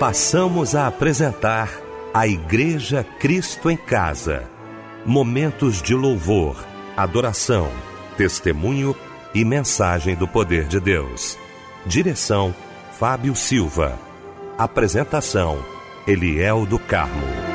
passamos a apresentar a Igreja Cristo em Casa. Momentos de louvor, adoração, testemunho e mensagem do poder de Deus. Direção: Fábio Silva. Apresentação: Eliel do Carmo.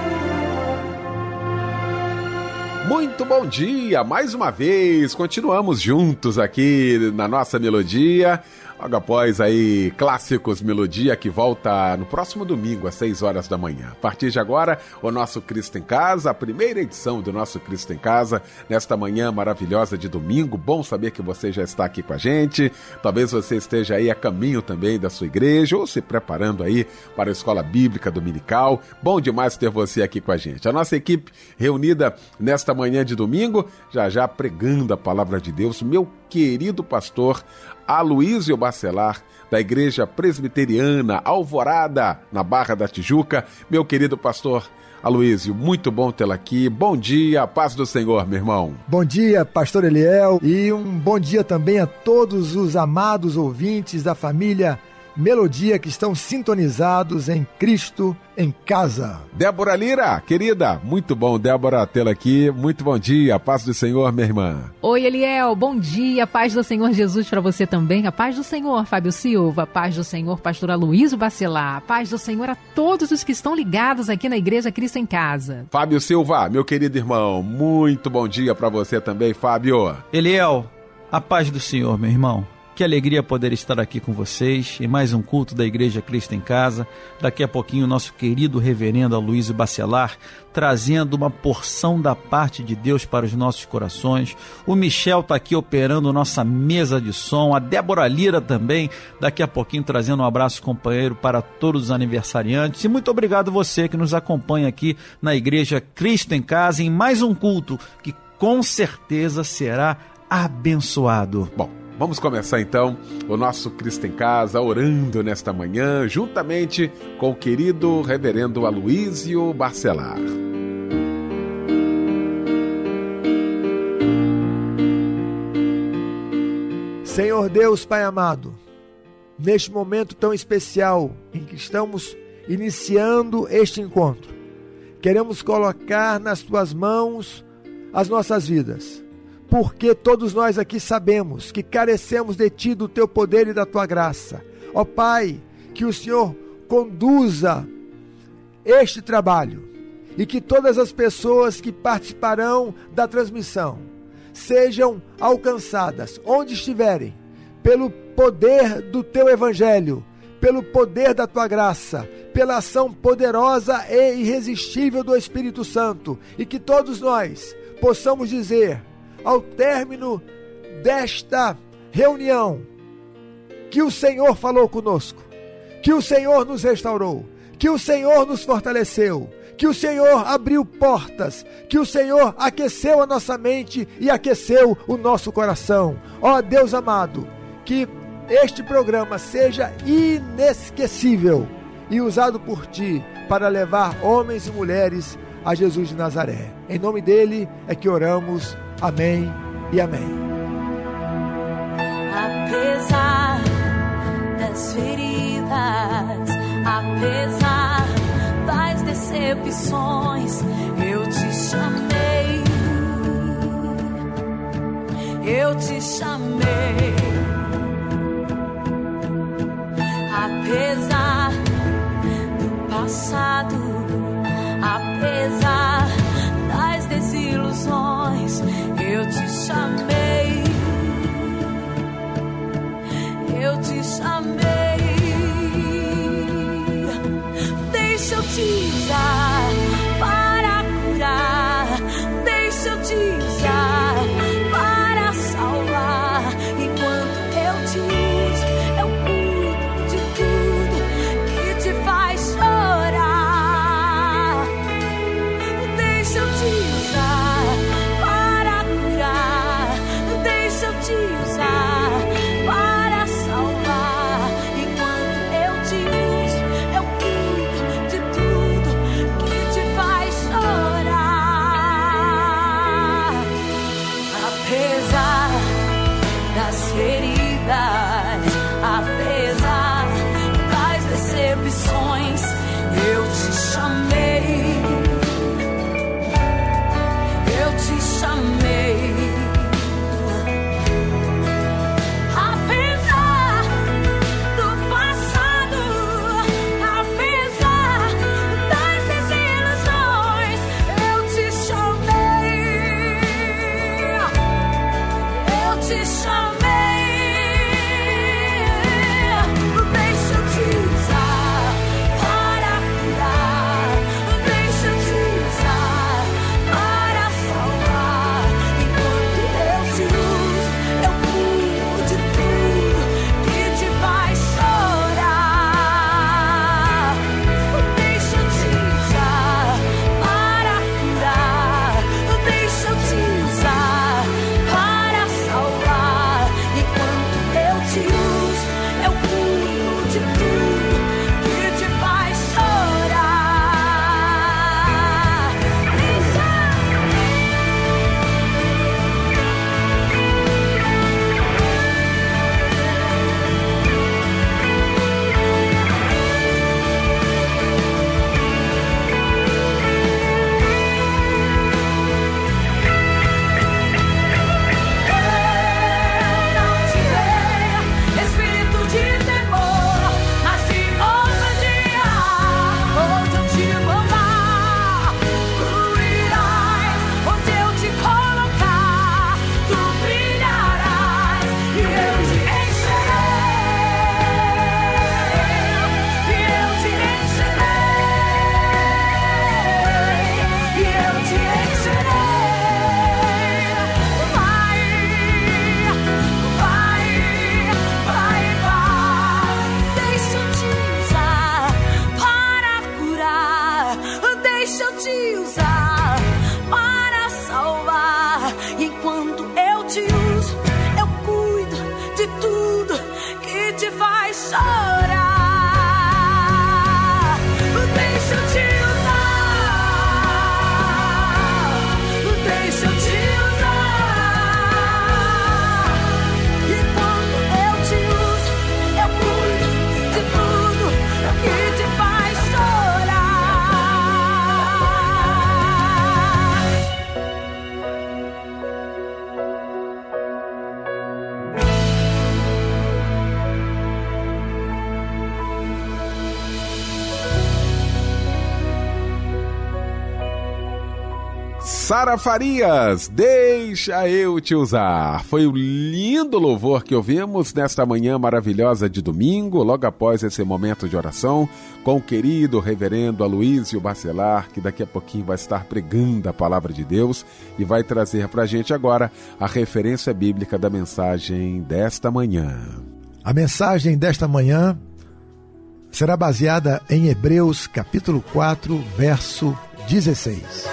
Muito bom dia, mais uma vez. Continuamos juntos aqui na nossa melodia. Logo após aí, clássicos Melodia que volta no próximo domingo, às 6 horas da manhã. A partir de agora, o nosso Cristo em Casa, a primeira edição do nosso Cristo em Casa, nesta manhã maravilhosa de domingo. Bom saber que você já está aqui com a gente. Talvez você esteja aí a caminho também da sua igreja ou se preparando aí para a escola bíblica dominical. Bom demais ter você aqui com a gente. A nossa equipe reunida nesta manhã de domingo, já já pregando a palavra de Deus. Meu querido pastor Aloísio Bacelar, da Igreja Presbiteriana Alvorada, na Barra da Tijuca. Meu querido pastor Aloísio, muito bom tê-lo aqui. Bom dia, paz do Senhor, meu irmão. Bom dia, pastor Eliel, e um bom dia também a todos os amados ouvintes da família Melodia que estão sintonizados em Cristo em casa. Débora Lira, querida, muito bom, Débora, tê-la aqui. Muito bom dia, paz do Senhor, minha irmã. Oi, Eliel, bom dia, paz do Senhor Jesus para você também. A paz do Senhor, Fábio Silva, a paz do Senhor, pastor Aloysio Bacelar, a paz do Senhor a todos os que estão ligados aqui na Igreja Cristo em Casa. Fábio Silva, meu querido irmão, muito bom dia para você também, Fábio. Eliel, a paz do Senhor, meu irmão. Que alegria poder estar aqui com vocês em mais um culto da Igreja Cristo em Casa. Daqui a pouquinho, o nosso querido reverendo Aloysio Bacelar trazendo uma porção da parte de Deus para os nossos corações. O Michel está aqui operando nossa mesa de som. A Débora Lira também, daqui a pouquinho trazendo um abraço companheiro para todos os aniversariantes. E muito obrigado você que nos acompanha aqui na Igreja Cristo em Casa em mais um culto que com certeza será abençoado. Bom, Vamos começar então o nosso Cristo em Casa orando nesta manhã, juntamente com o querido reverendo Aloísio Barcelar. Senhor Deus, Pai amado, neste momento tão especial em que estamos iniciando este encontro, queremos colocar nas tuas mãos as nossas vidas porque todos nós aqui sabemos que carecemos de Ti, do Teu poder e da Tua graça. Ó Pai, que o Senhor conduza este trabalho e que todas as pessoas que participarão da transmissão sejam alcançadas onde estiverem, pelo poder do Teu Evangelho, pelo poder da Tua graça, pela ação poderosa e irresistível do Espírito Santo, e que todos nós possamos dizer ao término desta reunião, que o Senhor falou conosco, que o Senhor nos restaurou, que o Senhor nos fortaleceu, que o Senhor abriu portas, que o Senhor aqueceu a nossa mente e aqueceu o nosso coração. Ó Deus amado, que este programa seja inesquecível e usado por ti para levar homens e mulheres a Jesus de Nazaré. Em nome dele é que oramos. Amém e amém. Apesar das feridas, apesar das decepções, eu te chamei. Eu te chamei. Apesar do passado, apesar das desilusões, chamei. Eu te chamei. Deixa eu te Sara Farias, deixa eu te usar. Foi o lindo louvor que ouvimos nesta manhã maravilhosa de domingo, logo após esse momento de oração, com o querido reverendo Aloísio Bacelar, que daqui a pouquinho vai estar pregando a palavra de Deus e vai trazer para a gente agora a referência bíblica da mensagem desta manhã. A mensagem desta manhã será baseada em Hebreus capítulo 4, verso 16.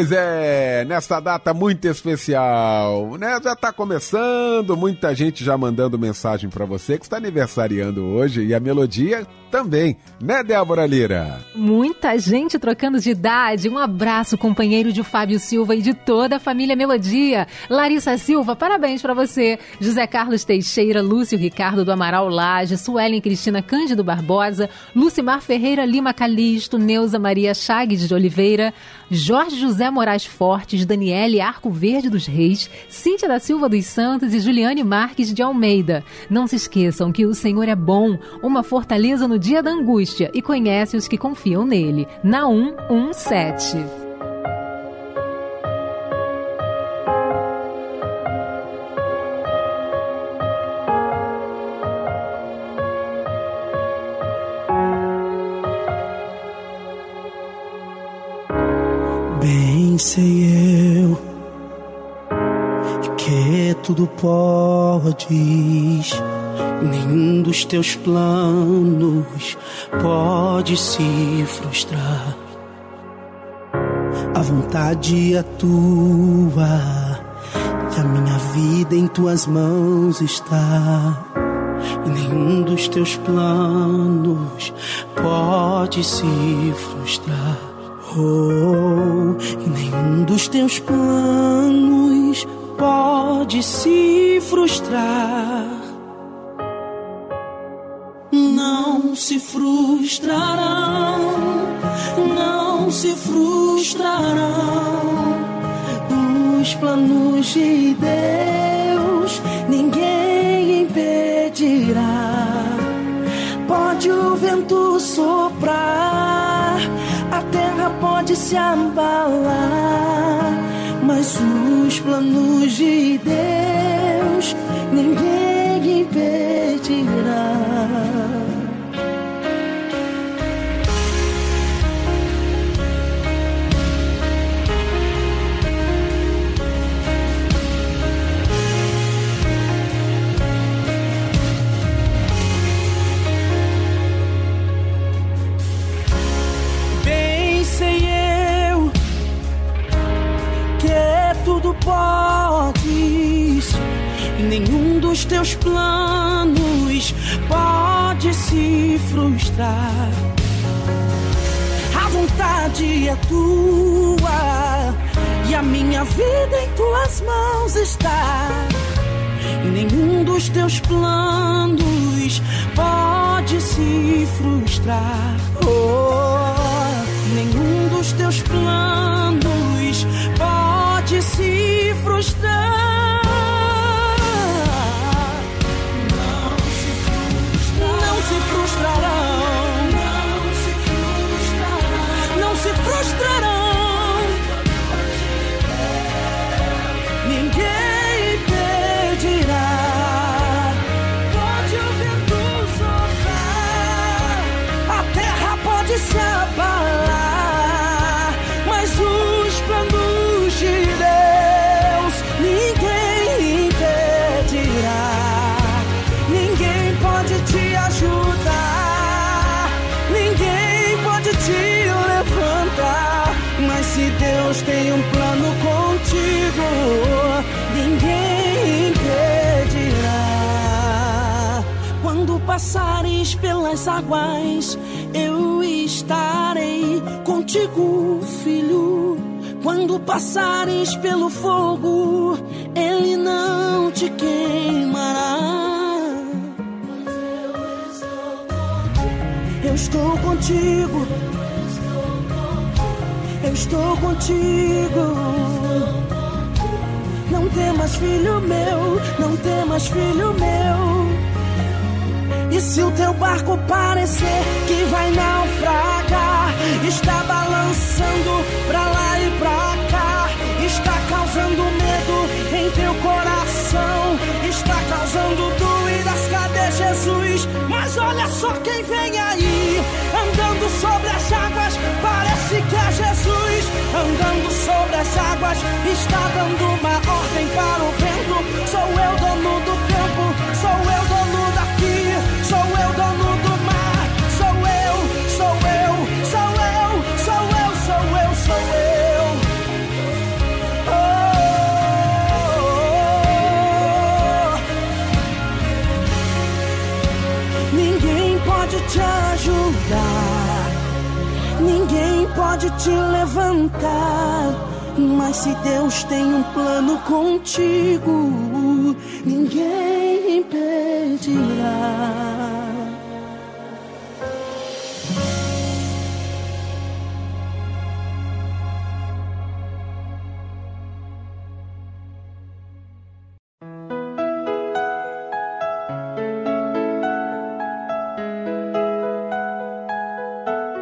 Pois é, nesta data muito especial, né? Já tá começando, muita gente já mandando mensagem para você que está aniversariando hoje e a melodia também, né, Débora Lira? Muita gente trocando de idade. Um abraço, companheiro de Fábio Silva e de toda a família Melodia. Larissa Silva, parabéns para você. José Carlos Teixeira, Lúcio Ricardo do Amaral Laje, Suelen Cristina Cândido Barbosa, Lucimar Ferreira Lima Calisto, Neuza Maria Chaves de Oliveira, Jorge José Moraes Fortes, Daniele Arco Verde dos Reis, Cíntia da Silva dos Santos e Juliane Marques de Almeida. Não se esqueçam que o Senhor é bom, uma fortaleza no dia da angústia e conhece os que confiam nele. Naum 1:7. Bem sei eu que tudo podes, nenhum dos teus planos pode se frustrar. A vontade é tua, e a minha vida em tuas mãos está. Nenhum dos teus planos pode se frustrar. Oh, nenhum dos teus planos pode se frustrar. frustrarão, não se frustrarão os planos de Deus, ninguém impedirá. Pode o vento soprar, a terra pode se abalar, mas os planos de Deus teus planos pode se frustrar. A vontade é tua e a minha vida em tuas mãos está. E nenhum dos teus planos pode se frustrar. Oh, nenhum dos teus planos pode se frustrar. Passares pelas águas, eu estarei contigo, filho. Quando passares pelo fogo, ele não te queimará. Eu estou contigo. Eu estou contigo. Não temas, filho meu. Não temas, filho meu. Se o teu barco parecer que vai naufragar, está balançando pra lá e pra cá, está causando medo em teu coração, está causando dúvidas, cadê Jesus? Mas olha só quem vem aí, andando sobre as águas, parece que é Jesus, andando sobre as águas, está dando uma ordem para o vento. Sou eu dono do pode te levantar. Mas se Deus tem um plano contigo, ninguém impedirá.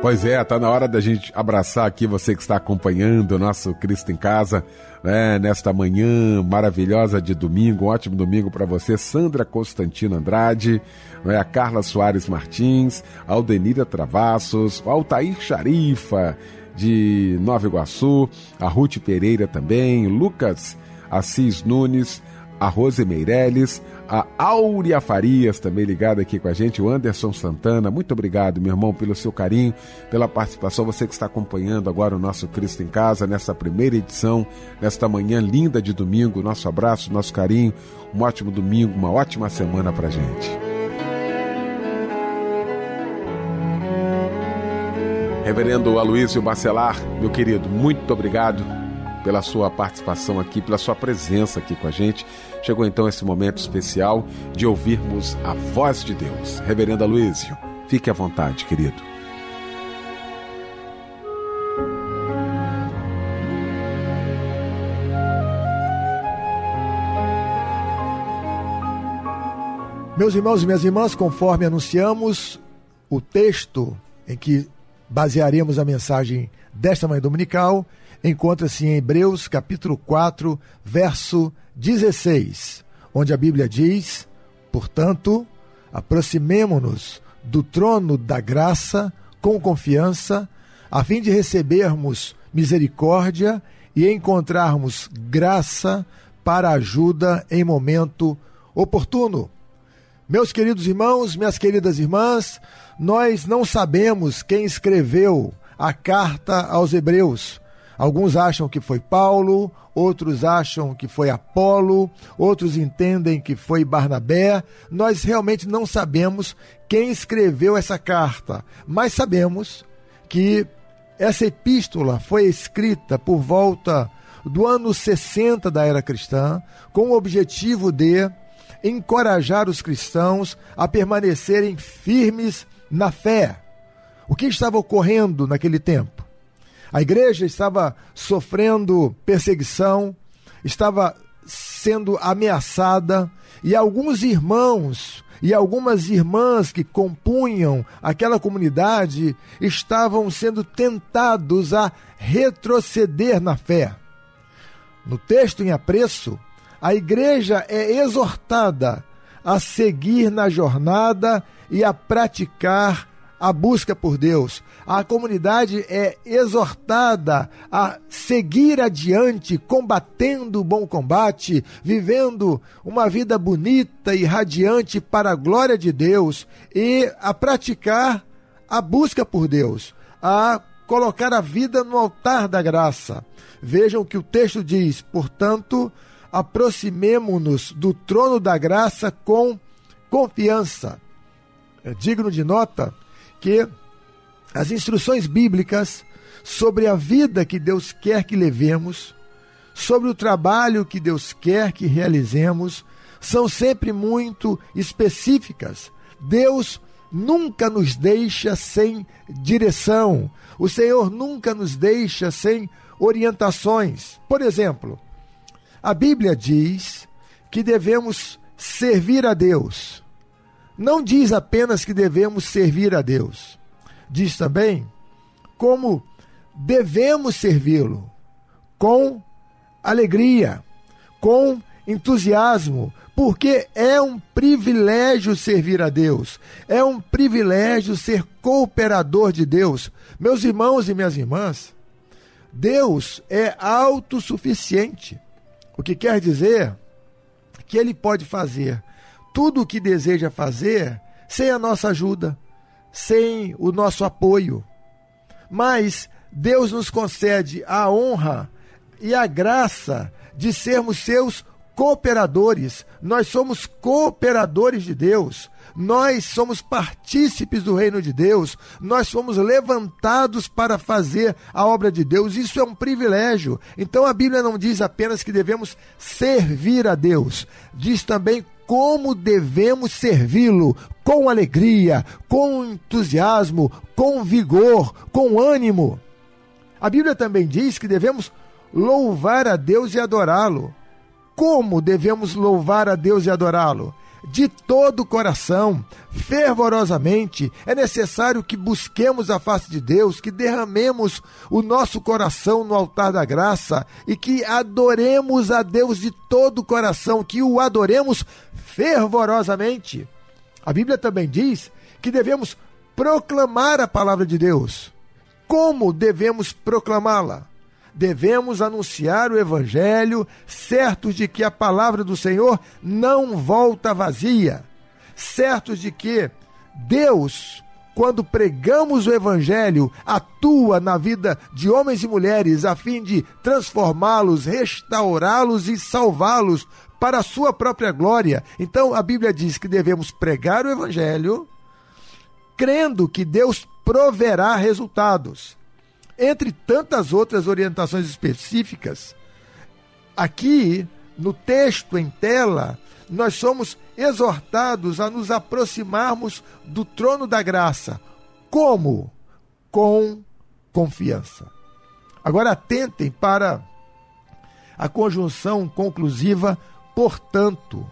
Pois é, tá na hora da gente abraçar aqui você que está acompanhando o nosso Cristo em Casa, né, nesta manhã maravilhosa de domingo, um ótimo domingo para você, Sandra Constantino Andrade, né, a Carla Soares Martins, a Aldenira Travassos, o Altair Charifa de Nova Iguaçu, a Ruth Pereira também, Lucas Assis Nunes, a Rose Meirelles, a Áurea Farias também ligada aqui com a gente, o Anderson Santana, muito obrigado, meu irmão, pelo seu carinho, pela participação, você que está acompanhando agora o nosso Cristo em Casa, nessa primeira edição, nesta manhã linda de domingo, nosso abraço, nosso carinho, um ótimo domingo, uma ótima semana pra gente. Reverendo Aloysio Bacelar, meu querido, muito obrigado pela sua participação aqui, pela sua presença aqui com a gente. Chegou então esse momento especial de ouvirmos a voz de Deus. Reverendo Aloysio, fique à vontade, querido. Meus irmãos e minhas irmãs, conforme anunciamos, o texto em que basearemos a mensagem desta manhã dominical encontra-se em Hebreus capítulo 4, verso 16, onde a Bíblia diz: Portanto, aproximemo-nos do trono da graça com confiança, a fim de recebermos misericórdia e encontrarmos graça para ajuda em momento oportuno. Meus queridos irmãos, minhas queridas irmãs, nós não sabemos quem escreveu a carta aos Hebreus. Alguns acham que foi Paulo, outros acham que foi Apolo, outros entendem que foi Barnabé. Nós realmente não sabemos quem escreveu essa carta, mas sabemos que essa epístola foi escrita por volta do ano 60 da era cristã, com o objetivo de encorajar os cristãos a permanecerem firmes na fé. O que estava ocorrendo naquele tempo? A igreja estava sofrendo perseguição, estava sendo ameaçada, e alguns irmãos e algumas irmãs que compunham aquela comunidade estavam sendo tentados a retroceder na fé. No texto em apreço, a igreja é exortada a seguir na jornada e a praticar a busca por Deus. A comunidade é exortada a seguir adiante, combatendo o bom combate, vivendo uma vida bonita e radiante para a glória de Deus e a praticar a busca por Deus, a colocar a vida no altar da graça. Vejam que o texto diz, portanto, aproximemo-nos do trono da graça com confiança. É digno de nota que as instruções bíblicas sobre a vida que Deus quer que levemos, sobre o trabalho que Deus quer que realizemos, são sempre muito específicas. Deus nunca nos deixa sem direção. O Senhor nunca nos deixa sem orientações. Por exemplo, a Bíblia diz que devemos servir a Deus não diz apenas que devemos servir a Deus, diz também como devemos servi-lo com alegria, com entusiasmo, porque é um privilégio servir a Deus, é um privilégio ser cooperador de Deus. Meus irmãos e minhas irmãs, Deus é autossuficiente, o que quer dizer que Ele pode fazer tudo o que deseja fazer sem a nossa ajuda, sem o nosso apoio. Mas Deus nos concede a honra e a graça de sermos seus cooperadores. Nós somos cooperadores de Deus. Nós somos partícipes do reino de Deus. Nós fomos levantados para fazer a obra de Deus. Isso é um privilégio. Então a Bíblia não diz apenas que devemos servir a Deus, diz também como devemos servi-lo com alegria, com entusiasmo, com vigor, com ânimo. A Bíblia também diz que devemos louvar a Deus e adorá-lo. Como devemos louvar a Deus e adorá-lo? De todo o coração, fervorosamente. É necessário que busquemos a face de Deus, que derramemos o nosso coração no altar da graça e que adoremos a Deus de todo o coração, que o adoremos fervorosamente. A Bíblia também diz que devemos proclamar a palavra de Deus. Como devemos proclamá-la? Devemos anunciar o Evangelho, certos de que a palavra do Senhor não volta vazia, certos de que Deus, quando pregamos o Evangelho, atua na vida de homens e mulheres a fim de transformá-los, restaurá-los e salvá-los para a sua própria glória. Então a Bíblia diz que devemos pregar o Evangelho, crendo que Deus proverá resultados entre tantas outras orientações específicas. Aqui, no texto em tela, nós somos exortados a nos aproximarmos do trono da graça. Como? Com confiança. Agora atentem para a conjunção conclusiva portanto.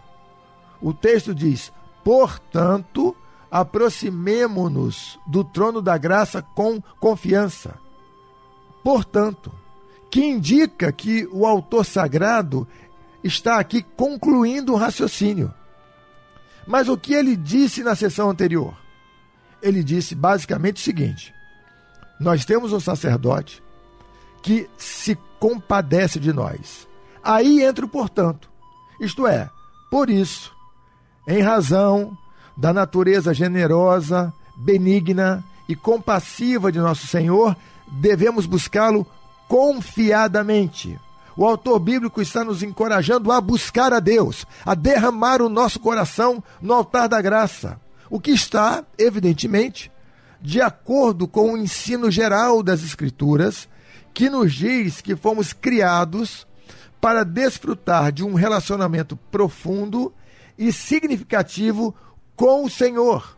O texto diz: portanto, aproximemo-nos do trono da graça com confiança. Portanto, que indica que o autor sagrado está aqui concluindo o raciocínio. Mas o que ele disse na sessão anterior? Ele disse basicamente o seguinte: nós temos um sacerdote que se compadece de nós. Aí entra o portanto. Isto é, por isso, em razão da natureza generosa, benigna e compassiva de nosso Senhor, devemos buscá-lo confiadamente. O autor bíblico está nos encorajando a buscar a Deus, a derramar o nosso coração no altar da graça. O que está, evidentemente, de acordo com o ensino geral das Escrituras, que nos diz que fomos criados para desfrutar de um relacionamento profundo e significativo com o Senhor.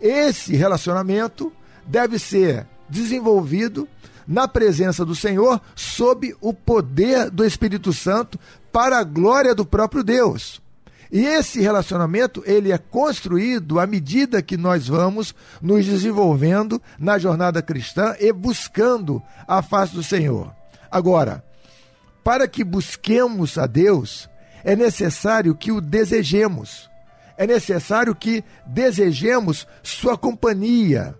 Esse relacionamento deve ser desenvolvido na presença do Senhor sob o poder do Espírito Santo para a glória do próprio Deus. E esse relacionamento, ele é construído à medida que nós vamos nos desenvolvendo na jornada cristã e buscando a face do Senhor. Agora, para que busquemos a Deus, é necessário que o desejemos. É necessário que desejemos sua companhia,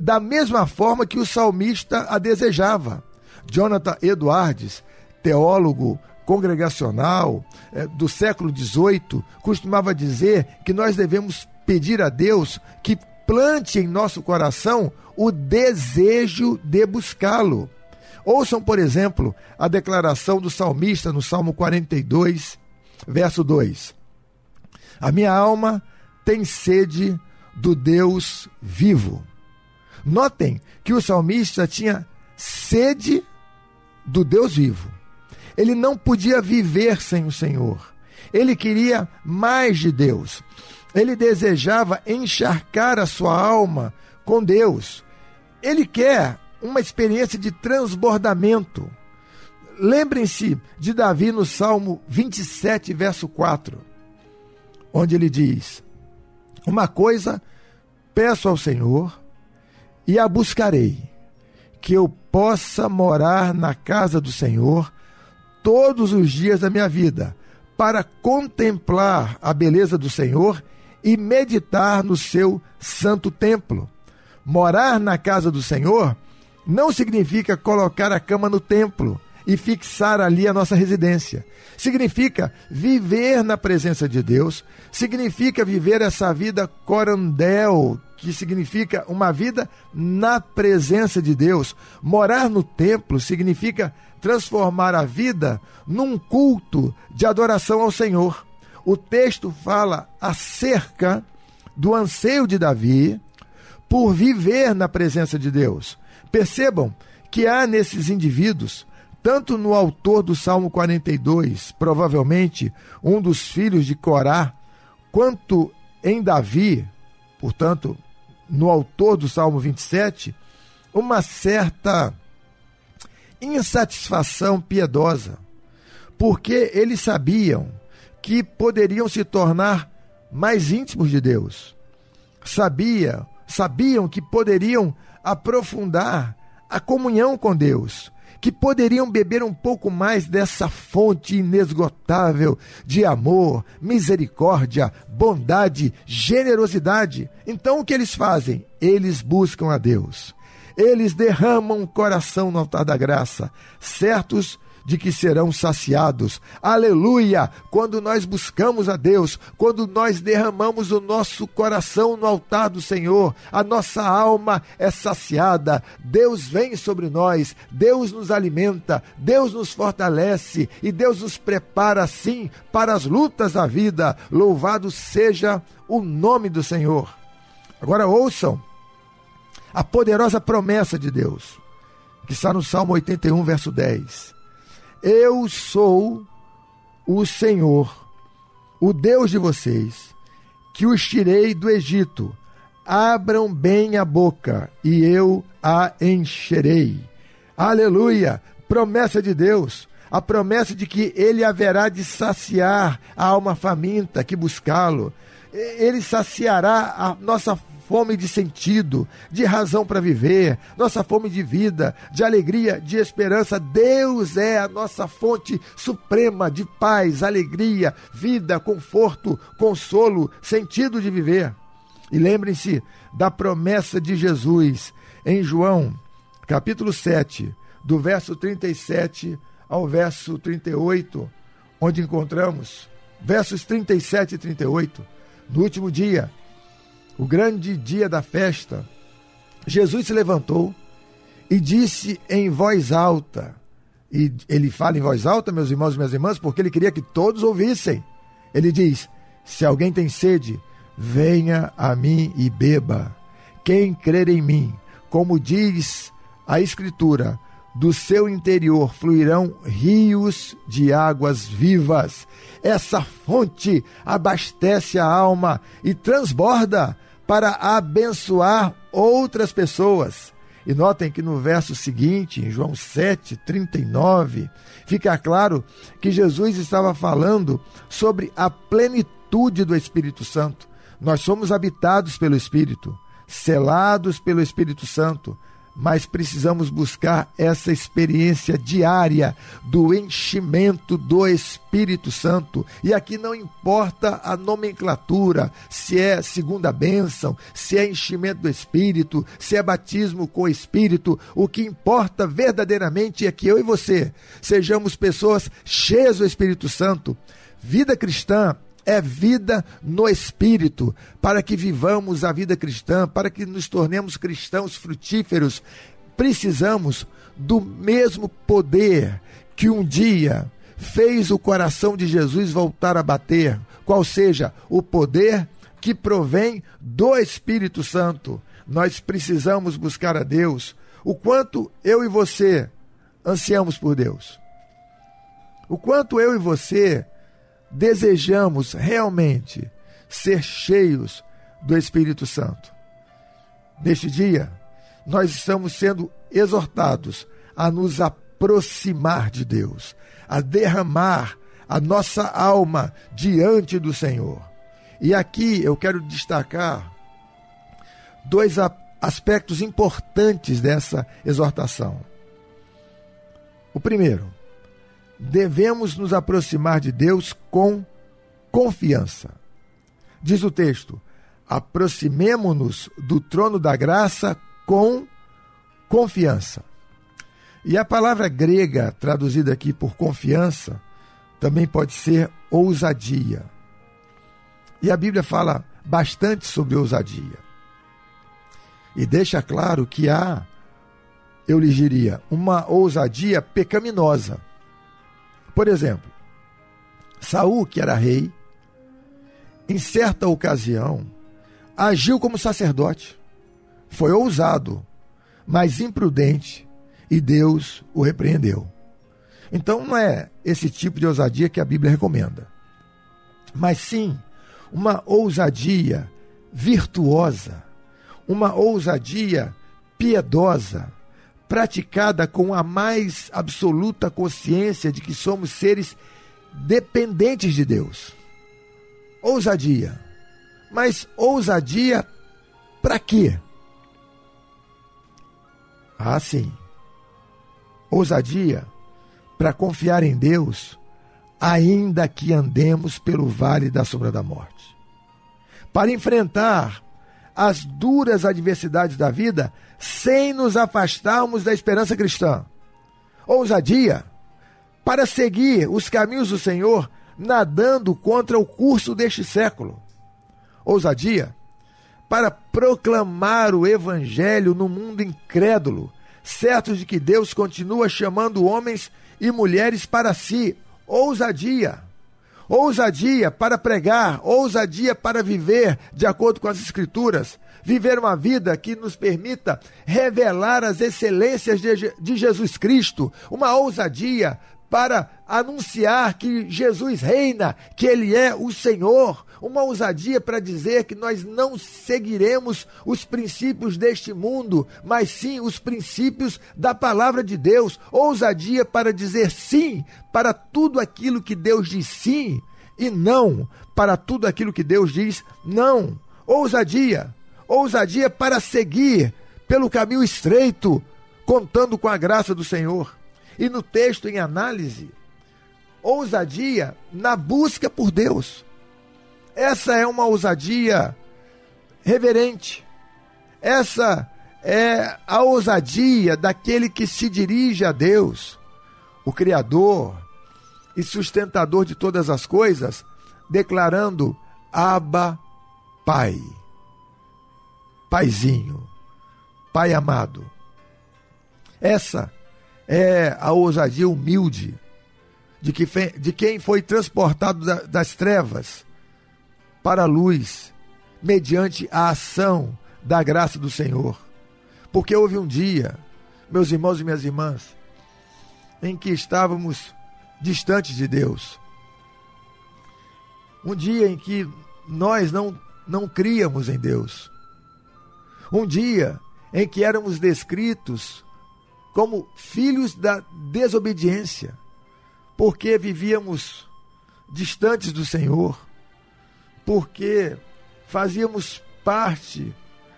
da mesma forma que o salmista a desejava. Jonathan Edwards, teólogo congregacional eh, do século XVIII, costumava dizer que nós devemos pedir a Deus que plante em nosso coração o desejo de buscá-lo. Ouçam, por exemplo, a declaração do salmista no Salmo 42, verso 2. A minha alma tem sede do Deus vivo. Notem que o salmista tinha sede do Deus vivo. Ele não podia viver sem o Senhor. Ele queria mais de Deus. Ele desejava encharcar a sua alma com Deus. Ele quer uma experiência de transbordamento. Lembrem-se de Davi no Salmo 27, verso 4, onde ele diz: Uma coisa peço ao Senhor, e a buscarei, que eu possa morar na casa do Senhor todos os dias da minha vida, para contemplar a beleza do Senhor e meditar no seu santo templo. Morar na casa do Senhor não significa colocar a cama no templo e fixar ali a nossa residência. Significa viver na presença de Deus, significa viver essa vida corandel, que significa uma vida na presença de Deus. Morar no templo significa transformar a vida num culto de adoração ao Senhor. O texto fala acerca do anseio de Davi por viver na presença de Deus. Percebam que há nesses indivíduos, tanto no autor do Salmo 42, provavelmente um dos filhos de Corá, quanto em Davi, portanto, no autor do Salmo 27 uma certa insatisfação piedosa, porque eles sabiam que poderiam se tornar mais íntimos de Deus. Sabia, sabiam que poderiam aprofundar a comunhão com Deus que poderiam beber um pouco mais dessa fonte inesgotável de amor, misericórdia, bondade, generosidade. Então o que eles fazem? Eles buscam a Deus. Eles derramam o coração no altar da graça, certos de que serão saciados. Aleluia! Quando nós buscamos a Deus, quando nós derramamos o nosso coração no altar do Senhor, a nossa alma é saciada. Deus vem sobre nós, Deus nos alimenta, Deus nos fortalece e Deus nos prepara assim para as lutas da vida. Louvado seja o nome do Senhor. Agora ouçam a poderosa promessa de Deus, que está no Salmo 81, verso 10. Eu sou o Senhor, o Deus de vocês, que os tirei do Egito. Abram bem a boca e eu a encherei. Aleluia! Promessa de Deus a promessa de que ele haverá de saciar a alma faminta que buscá-lo. Ele saciará a nossa fome de sentido, de razão para viver, nossa fome de vida, de alegria, de esperança. Deus é a nossa fonte suprema de paz, alegria, vida, conforto, consolo, sentido de viver. E lembrem-se da promessa de Jesus em João, capítulo 7, do verso 37 ao verso 38, onde encontramos versos 37 e 38. No último dia, o grande dia da festa, Jesus se levantou e disse em voz alta, e ele fala em voz alta, meus irmãos e minhas irmãs, porque ele queria que todos ouvissem. Ele diz: Se alguém tem sede, venha a mim e beba. Quem crer em mim, como diz a Escritura, do seu interior fluirão rios de águas vivas. Essa fonte abastece a alma e transborda para abençoar outras pessoas. E notem que no verso seguinte, em João 7, 39, fica claro que Jesus estava falando sobre a plenitude do Espírito Santo. Nós somos habitados pelo Espírito, selados pelo Espírito Santo mas precisamos buscar essa experiência diária do enchimento do Espírito Santo. E aqui não importa a nomenclatura, se é segunda bênção, se é enchimento do Espírito, se é batismo com o Espírito, o que importa verdadeiramente é que eu e você sejamos pessoas cheias do Espírito Santo. Vida cristã é vida no espírito, para que vivamos a vida cristã, para que nos tornemos cristãos frutíferos, precisamos do mesmo poder que um dia fez o coração de Jesus voltar a bater, qual seja o poder que provém do Espírito Santo. Nós precisamos buscar a Deus. O quanto eu e você ansiamos por Deus. O quanto eu e você desejamos realmente ser cheios do Espírito Santo. Neste dia, nós estamos sendo exortados a nos aproximar de Deus, a derramar a nossa alma diante do Senhor. E aqui eu quero destacar dois aspectos importantes dessa exortação. O primeiro, devemos nos aproximar de Deus com confiança. Diz o texto: aproximemo-nos do trono da graça com confiança. E a palavra grega traduzida aqui por confiança também pode ser ousadia. E a Bíblia fala bastante sobre ousadia. E deixa claro que há, eu lhe diria, uma ousadia pecaminosa por exemplo, Saul, que era rei, em certa ocasião, agiu como sacerdote. Foi ousado, mas imprudente, e Deus o repreendeu. Então não é esse tipo de ousadia que a Bíblia recomenda, mas sim uma ousadia virtuosa, uma ousadia piedosa, praticada com a mais absoluta consciência de que somos seres dependentes de Deus. Ousadia. Mas ousadia para quê? Ah, sim. Ousadia para confiar em Deus, ainda que andemos pelo vale da sombra da morte. Para enfrentar as duras adversidades da vida sem nos afastarmos da esperança cristã. Ousadia para seguir os caminhos do Senhor, nadando contra o curso deste século. Ousadia para proclamar o evangelho no mundo incrédulo, certos de que Deus continua chamando homens e mulheres para si. Ousadia ousadia para pregar, ousadia para viver de acordo com as Escrituras, viver uma vida que nos permita revelar as excelências de, de Jesus Cristo, uma ousadia para anunciar que Jesus reina, que Ele é o Senhor, uma ousadia para dizer que nós não seguiremos os princípios deste mundo, mas sim os princípios da palavra de Deus, ousadia para dizer sim para tudo aquilo que Deus diz sim e não para tudo aquilo que Deus diz não, ousadia ousadia para seguir pelo caminho estreito, contando com a graça do Senhor. E no texto em análise, ousadia na busca por Deus. Essa é uma ousadia reverente. Essa é a ousadia daquele que se dirige a Deus, o Criador e sustentador de todas as coisas, declarando: Abba, Pai. Paizinho, Pai amado. Essa é a ousadia humilde de, que, de quem foi transportado das trevas para a luz, mediante a ação da graça do Senhor. Porque houve um dia, meus irmãos e minhas irmãs, em que estávamos distantes de Deus. Um dia em que nós não, não críamos em Deus. Um dia em que éramos descritos como filhos da desobediência, porque vivíamos distantes do Senhor, porque fazíamos parte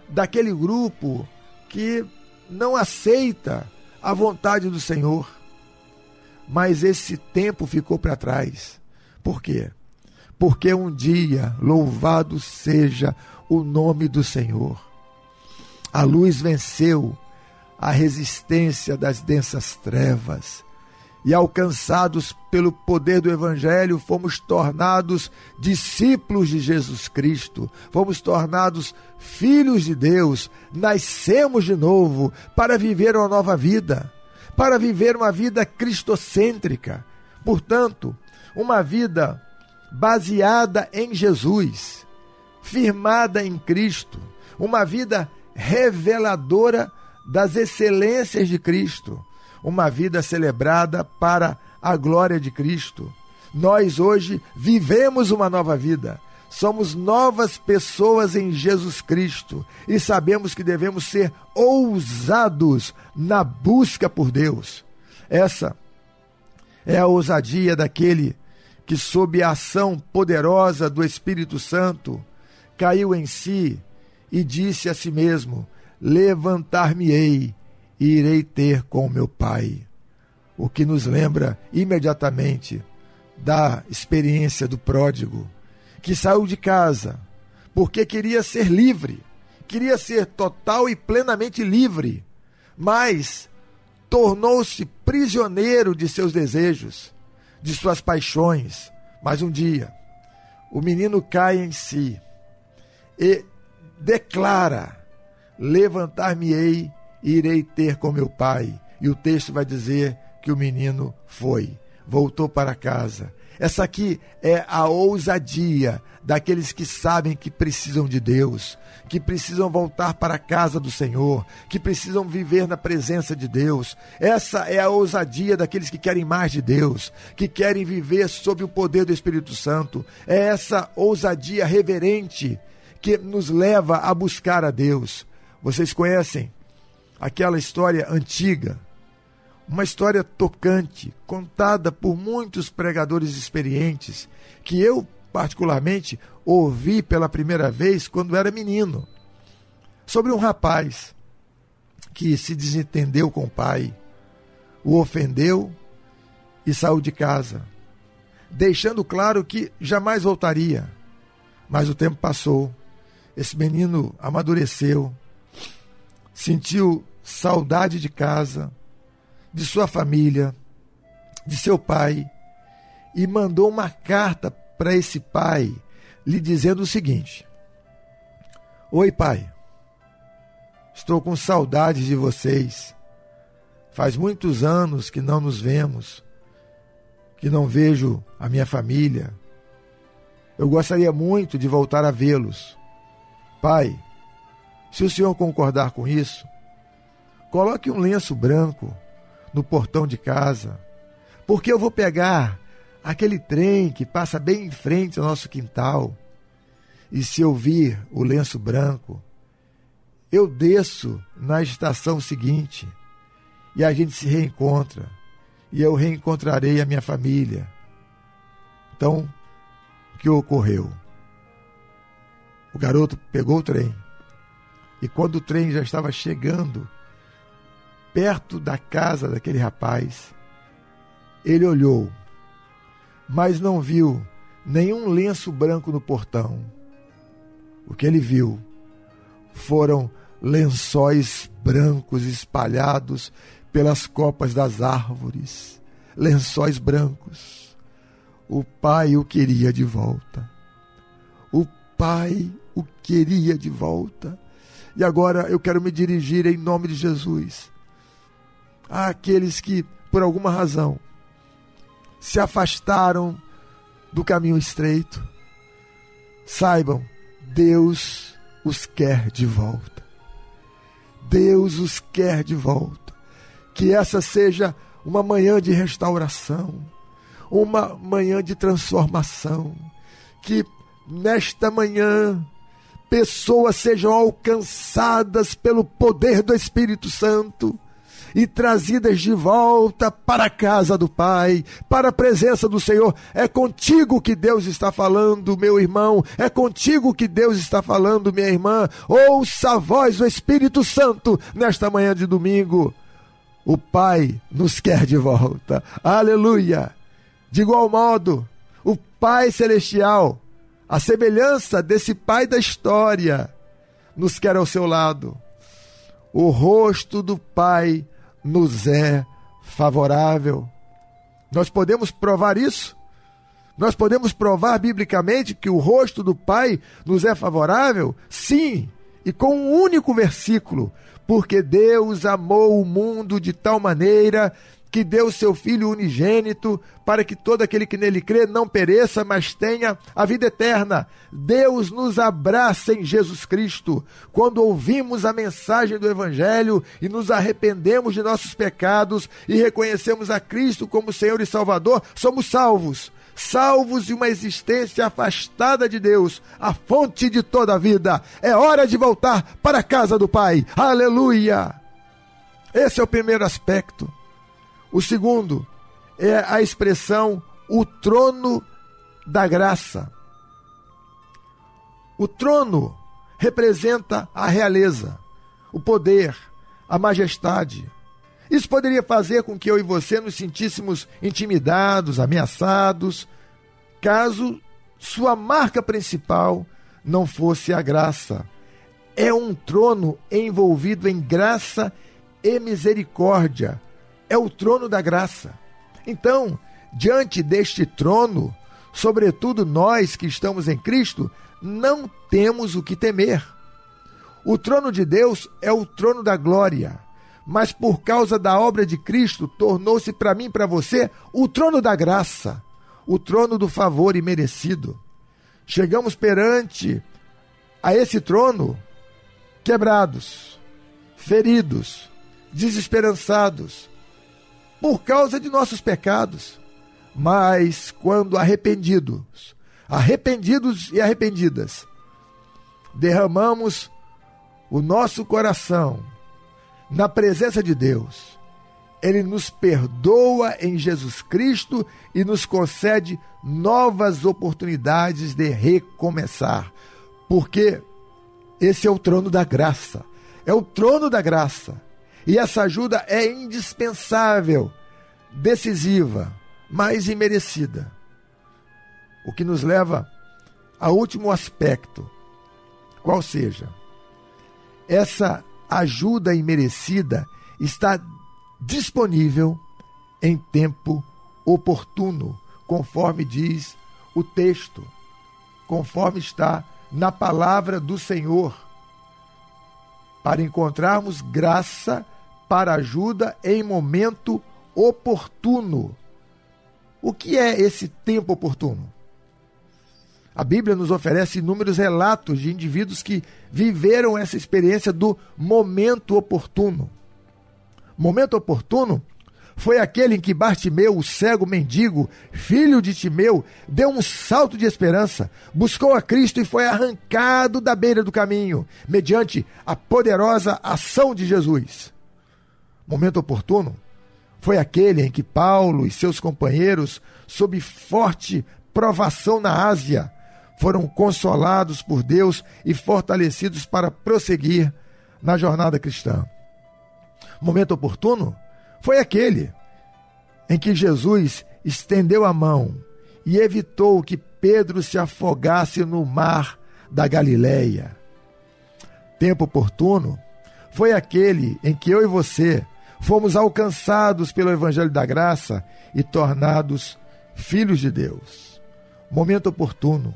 daquele grupo que não aceita a vontade do Senhor. Mas esse tempo ficou para trás. Por quê? Porque um dia, louvado seja o nome do Senhor, a luz venceu a resistência das densas trevas e alcançados pelo poder do Evangelho, fomos tornados discípulos de Jesus Cristo, fomos tornados filhos de Deus, nascemos de novo para viver uma nova vida, para viver uma vida cristocêntrica. Portanto, uma vida baseada em Jesus, firmada em Cristo, uma vida reveladora das excelências de Cristo uma vida celebrada para a glória de Cristo. Nós hoje vivemos uma nova vida. Somos novas pessoas em Jesus Cristo e sabemos que devemos ser ousados na busca por Deus. Essa é a ousadia daquele que, sob a ação poderosa do Espírito Santo, caiu em si e disse a si mesmo: Levantar-me-ei e irei ter com meu Pai. O que nos lembra imediatamente da experiência do pródigo, que saiu de casa porque queria ser livre, queria ser total e plenamente livre, mas tornou-se prisioneiro de seus desejos, de suas paixões. Mas um dia, o menino cai em si e declara: Levantar-me-ei irei ter com meu pai. E o texto vai dizer que o menino foi, voltou para casa. Essa aqui é a ousadia daqueles que sabem que precisam de Deus, que precisam voltar para a casa do Senhor, que precisam viver na presença de Deus. Essa é a ousadia daqueles que querem mais de Deus, que querem viver sob o poder do Espírito Santo. É essa ousadia reverente que nos leva a buscar a Deus. Vocês conhecem aquela história antiga, uma história tocante, contada por muitos pregadores experientes, que eu, particularmente, ouvi pela primeira vez quando era menino, sobre um rapaz que se desentendeu com o pai, o ofendeu e saiu de casa, deixando claro que jamais voltaria. Mas o tempo passou, esse menino amadureceu, sentiu saudade de casa, de sua família, de seu pai, e mandou uma carta para esse pai, lhe dizendo o seguinte: Oi, pai, estou com saudade de vocês. Faz muitos anos que não nos vemos, que não vejo a minha família. Eu gostaria muito de voltar a vê-los. Pai, se o senhor concordar com isso, Coloque um lenço branco no portão de casa, porque eu vou pegar aquele trem que passa bem em frente ao nosso quintal. E se eu vir o lenço branco, eu desço na estação seguinte e a gente se reencontra e eu reencontrarei a minha família. Então, o que ocorreu? O garoto pegou o trem, E quando o trem já estava chegando perto da casa daquele rapaz, ele olhou, mas não viu nenhum lenço branco no portão. O que ele viu foram lençóis brancos espalhados pelas copas das árvores. Lençóis brancos. O pai o queria de volta. O pai o queria de volta. E agora eu quero me dirigir em nome de Jesus àqueles que, por alguma razão, se afastaram do caminho estreito. Saibam, Deus os quer de volta. Deus os quer de volta. Que essa seja uma manhã de restauração, uma manhã de transformação. Que nesta manhã pessoas sejam alcançadas pelo poder do Espírito Santo e trazidas de volta para a casa do Pai, para a presença do Senhor. É contigo que Deus está falando, meu irmão. É contigo que Deus está falando, minha irmã. Ouça a voz do Espírito Santo nesta manhã de domingo. O Pai nos quer de volta. Aleluia! De igual modo, o Pai Celestial, a semelhança desse Pai da história, nos quer ao seu lado. O rosto do Pai nos é favorável. Nós podemos provar isso? Nós podemos provar biblicamente que o rosto do Pai nos é favorável? Sim, e com um único versículo. Porque Deus amou o mundo de tal maneira que deu seu Filho unigênito, para que todo aquele que nele crê não pereça, mas tenha a vida eterna. Deus nos abraça em Jesus Cristo. Quando ouvimos a mensagem do Evangelho e nos arrependemos de nossos pecados e reconhecemos a Cristo como Senhor e Salvador, somos salvos. Salvos de uma existência afastada de Deus, a fonte de toda a vida. É hora de voltar para a casa do Pai. Aleluia! Esse é o primeiro aspecto. O segundo é a expressão o trono da graça. O trono representa a realeza, o poder, a majestade. Isso poderia fazer com que eu e você nos sentíssemos intimidados, ameaçados, caso sua marca principal não fosse a graça. É um trono envolvido em graça e misericórdia é o trono da graça. Então, diante deste trono, sobretudo nós que estamos em Cristo, não temos o que temer. O trono de Deus é o trono da glória, mas por causa da obra de Cristo, tornou-se para mim e para você o trono da graça, o trono do favor imerecido. Chegamos perante a esse trono quebrados, feridos, desesperançados, por causa de nossos pecados. Mas quando arrependidos, arrependidos e arrependidas, derramamos o nosso coração na presença de Deus, Ele nos perdoa em Jesus Cristo e nos concede novas oportunidades de recomeçar, porque esse é o trono da graça, é o trono da graça e essa ajuda é indispensável, decisiva, mas imerecida. O que nos leva ao último aspecto, qual seja, essa ajuda imerecida está disponível em tempo oportuno, conforme diz o texto, conforme está na palavra do Senhor, para encontrarmos graça para ajuda em momento oportuno. O que é esse tempo oportuno? A Bíblia nos oferece inúmeros relatos de indivíduos que viveram essa experiência do momento oportuno. Momento oportuno foi aquele em que Bartimeu, o cego mendigo, filho de Timeu, deu um salto de esperança, buscou a Cristo e foi arrancado da beira do caminho, mediante a poderosa ação de Jesus momento oportuno, foi aquele em que Paulo e seus companheiros, sob forte provação na Ásia, foram consolados por Deus e fortalecidos para prosseguir na jornada cristã. Momento oportuno foi aquele em que Jesus estendeu a mão e evitou que Pedro se afogasse no mar da Galileia. Tempo oportuno foi aquele em que eu e você fomos alcançados pelo Evangelho da Graça e tornados filhos de Deus. Momento oportuno.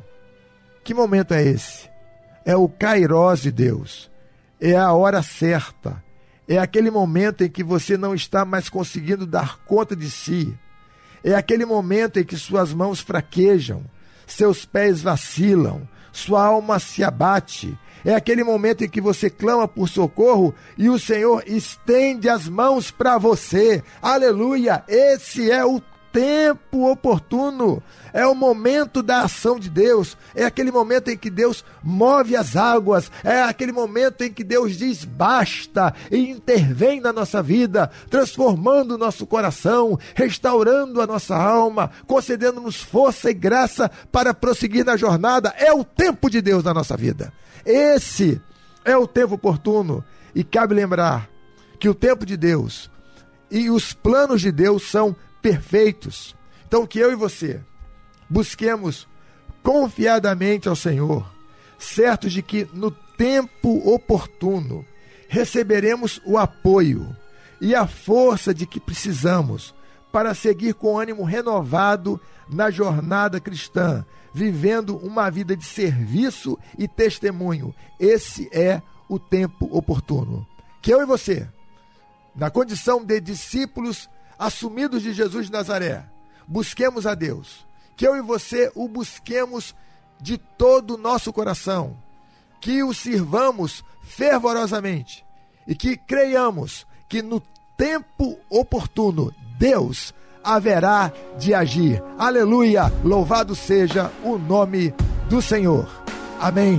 Que momento é esse? É o Kairós de Deus. É a hora certa. É aquele momento em que você não está mais conseguindo dar conta de si. É aquele momento em que suas mãos fraquejam, seus pés vacilam, sua alma se abate. É aquele momento em que você clama por socorro e o Senhor estende as mãos para você. Aleluia! Esse é o tempo oportuno, é o momento da ação de Deus, é aquele momento em que Deus move as águas, é aquele momento em que Deus diz basta e intervém na nossa vida, transformando o nosso coração, restaurando a nossa alma, concedendo-nos força e graça para prosseguir na jornada. É o tempo de Deus na nossa vida. Esse é o tempo oportuno e cabe lembrar que o tempo de Deus e os planos de Deus são perfeitos. Então, que eu e você busquemos confiadamente ao Senhor, certos de que no tempo oportuno receberemos o apoio e a força de que precisamos para seguir com ânimo renovado na jornada cristã, vivendo uma vida de serviço e testemunho. Esse é o tempo oportuno. Que eu e você, na condição de discípulos assumidos de Jesus de Nazaré, busquemos a Deus. Que eu e você o busquemos de todo o nosso coração. Que o sirvamos fervorosamente e que creiamos que no tempo oportuno Deus haverá de agir. Aleluia! Louvado seja o nome do Senhor. Amém.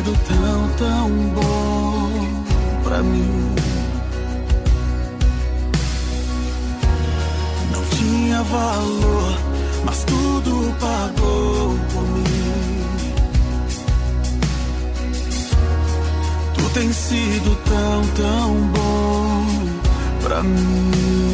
Sido tão, tão bom pra mim. Não tinha valor, mas tudo pagou por mim. Tu tens sido tão, tão bom pra mim.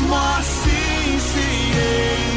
Mesmo assim se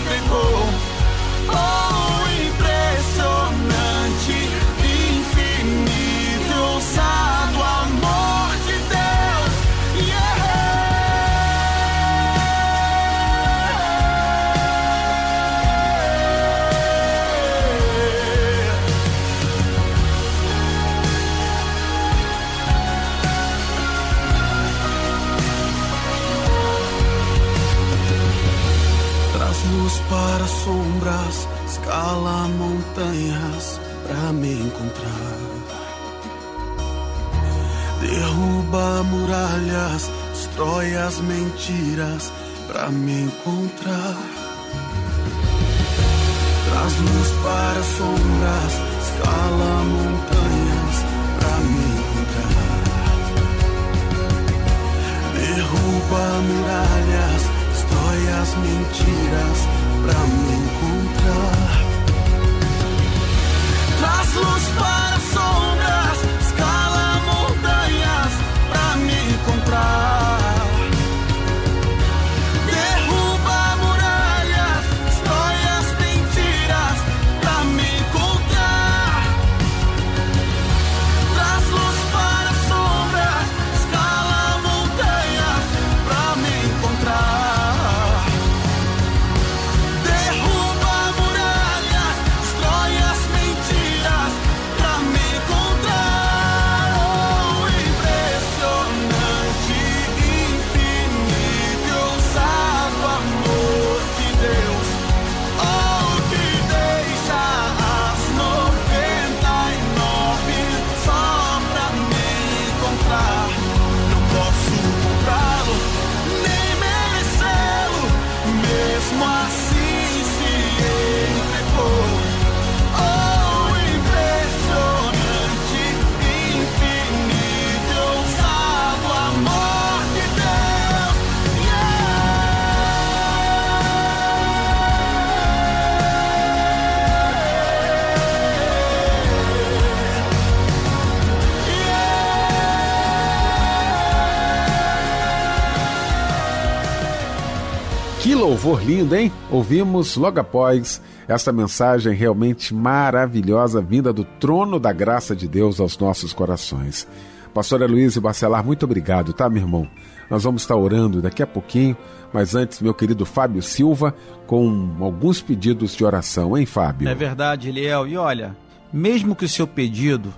louvor lindo, hein? Ouvimos logo após essa mensagem realmente maravilhosa vinda do trono da graça de Deus aos nossos corações. Pastora Luiz Bacelar, muito obrigado, tá, meu irmão? Nós vamos estar orando daqui a pouquinho, mas antes, meu querido Fábio Silva, com alguns pedidos de oração, hein, Fábio? É verdade, Eliel. E olha, mesmo que o seu pedido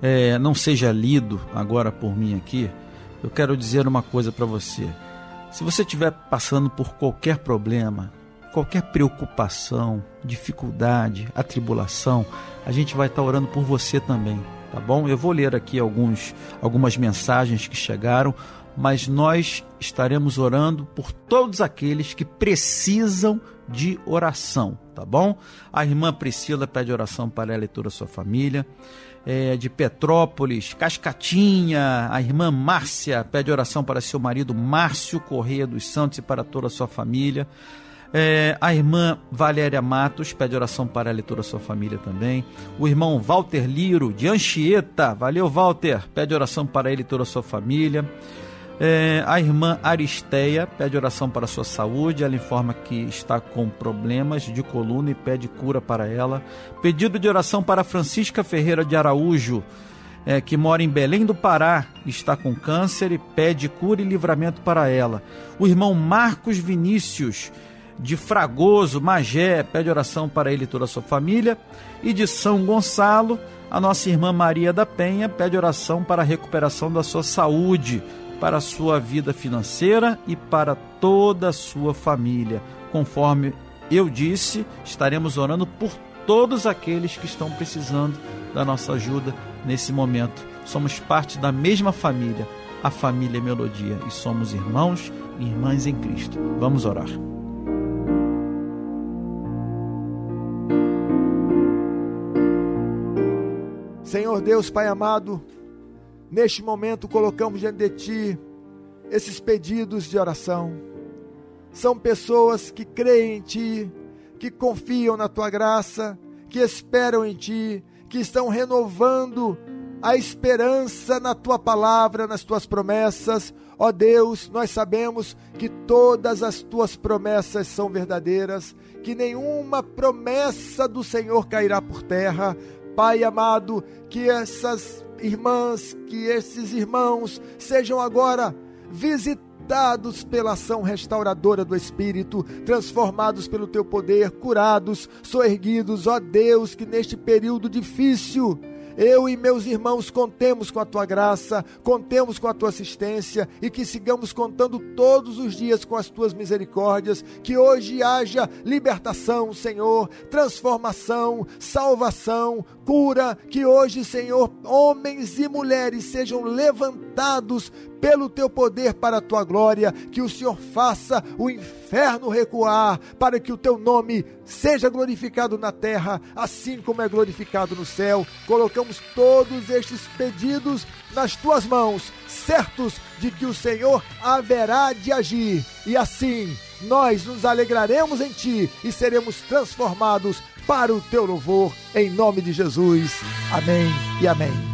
eh, não seja lido agora por mim aqui, eu quero dizer uma coisa para você. Se você estiver passando por qualquer problema, qualquer preocupação, dificuldade, atribulação, a gente vai estar orando por você também, tá bom? Eu vou ler aqui alguns, algumas mensagens que chegaram, mas nós estaremos orando por todos aqueles que precisam de oração, tá bom? A irmã Priscila pede oração para ela e toda a sua família. É, de Petrópolis, Cascatinha, a irmã Márcia pede oração para seu marido Márcio Correia dos Santos e para toda a sua família. É, a irmã Valéria Matos pede oração para ela e toda a sua família também. O irmão Walter Liro, de Anchieta, valeu Walter, pede oração para ele e toda a sua família. É, a irmã Aristeia pede oração para sua saúde. Ela informa que está com problemas de coluna e pede cura para ela. Pedido de oração para Francisca Ferreira de Araújo, é, que mora em Belém do Pará, está com câncer e pede cura e livramento para ela. O irmão Marcos Vinícius de Fragoso, Magé, pede oração para ele e toda a sua família. E de São Gonçalo, a nossa irmã Maria da Penha pede oração para a recuperação da sua saúde para a sua vida financeira e para toda a sua família. Conforme eu disse, estaremos orando por todos aqueles que estão precisando da nossa ajuda nesse momento. Somos parte da mesma família, a família Melodia, e somos irmãos e irmãs em Cristo. Vamos orar. Senhor Deus, Pai amado, neste momento colocamos diante de Ti esses pedidos de oração. São pessoas que creem em Ti, que confiam na Tua graça, que esperam em Ti, que estão renovando a esperança na Tua palavra, nas Tuas promessas. Ó Deus, nós sabemos que todas as Tuas promessas são verdadeiras, que nenhuma promessa do Senhor cairá por terra. Pai amado, que essas irmãs, que esses irmãos sejam agora visitados pela ação restauradora do Espírito, transformados pelo teu poder, curados, soerguidos, ó Deus, que neste período difícil eu e meus irmãos contemos com a tua graça, contemos com a tua assistência e que sigamos contando todos os dias com as tuas misericórdias, que hoje haja libertação, Senhor, transformação, salvação, cura, que hoje, Senhor, homens e mulheres sejam levantados pelo teu poder para a tua glória, que o Senhor faça o inferno recuar, para que o teu nome seja glorificado na terra, assim como é glorificado no céu. Colocamos todos estes pedidos nas tuas mãos, certos de que o Senhor haverá de agir, e assim nós nos alegraremos em ti e seremos transformados para o teu louvor, em nome de Jesus. Amém e amém.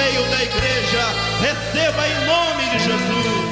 Meio da igreja. Receba em nome de Jesus.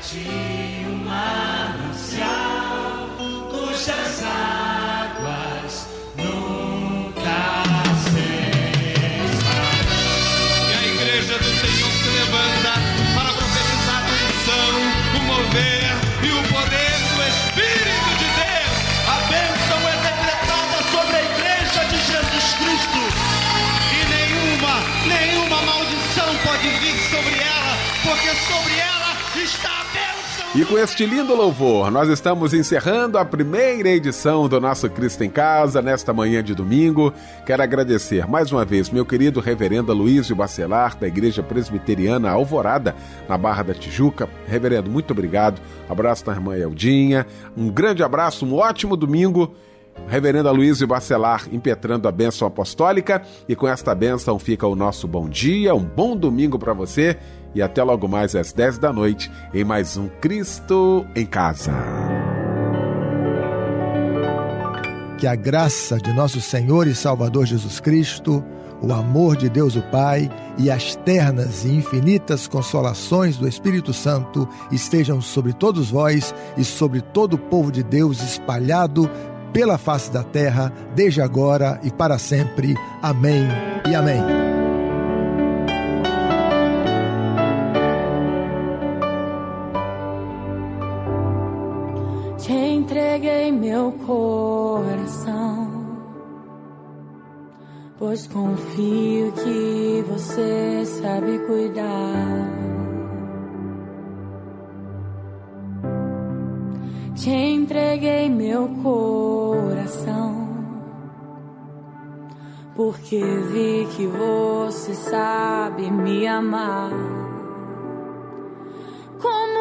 Ti um manancial cujas águas E com este lindo louvor, nós estamos encerrando a primeira edição do nosso Cristo em Casa nesta manhã de domingo. Quero agradecer mais uma vez meu querido reverendo Luísio Bacelar, da Igreja Presbiteriana Alvorada, na Barra da Tijuca. Reverendo, muito obrigado. Abraço da irmã Eldinha. Um grande abraço, um ótimo domingo. Reverendo Luísio Bacelar impetrando a bênção apostólica. E com esta bênção fica o nosso bom dia, um bom domingo para você e até logo mais às 10 da noite em mais um Cristo em Casa. Que a graça de nosso Senhor e Salvador Jesus Cristo, o amor de Deus o Pai e as ternas e infinitas consolações do Espírito Santo estejam sobre todos vós e sobre todo o povo de Deus espalhado pela face da terra, desde agora e para sempre. Amém e amém. Meu coração, pois confio que você sabe cuidar. Te entreguei meu coração, porque vi que você sabe me amar. Como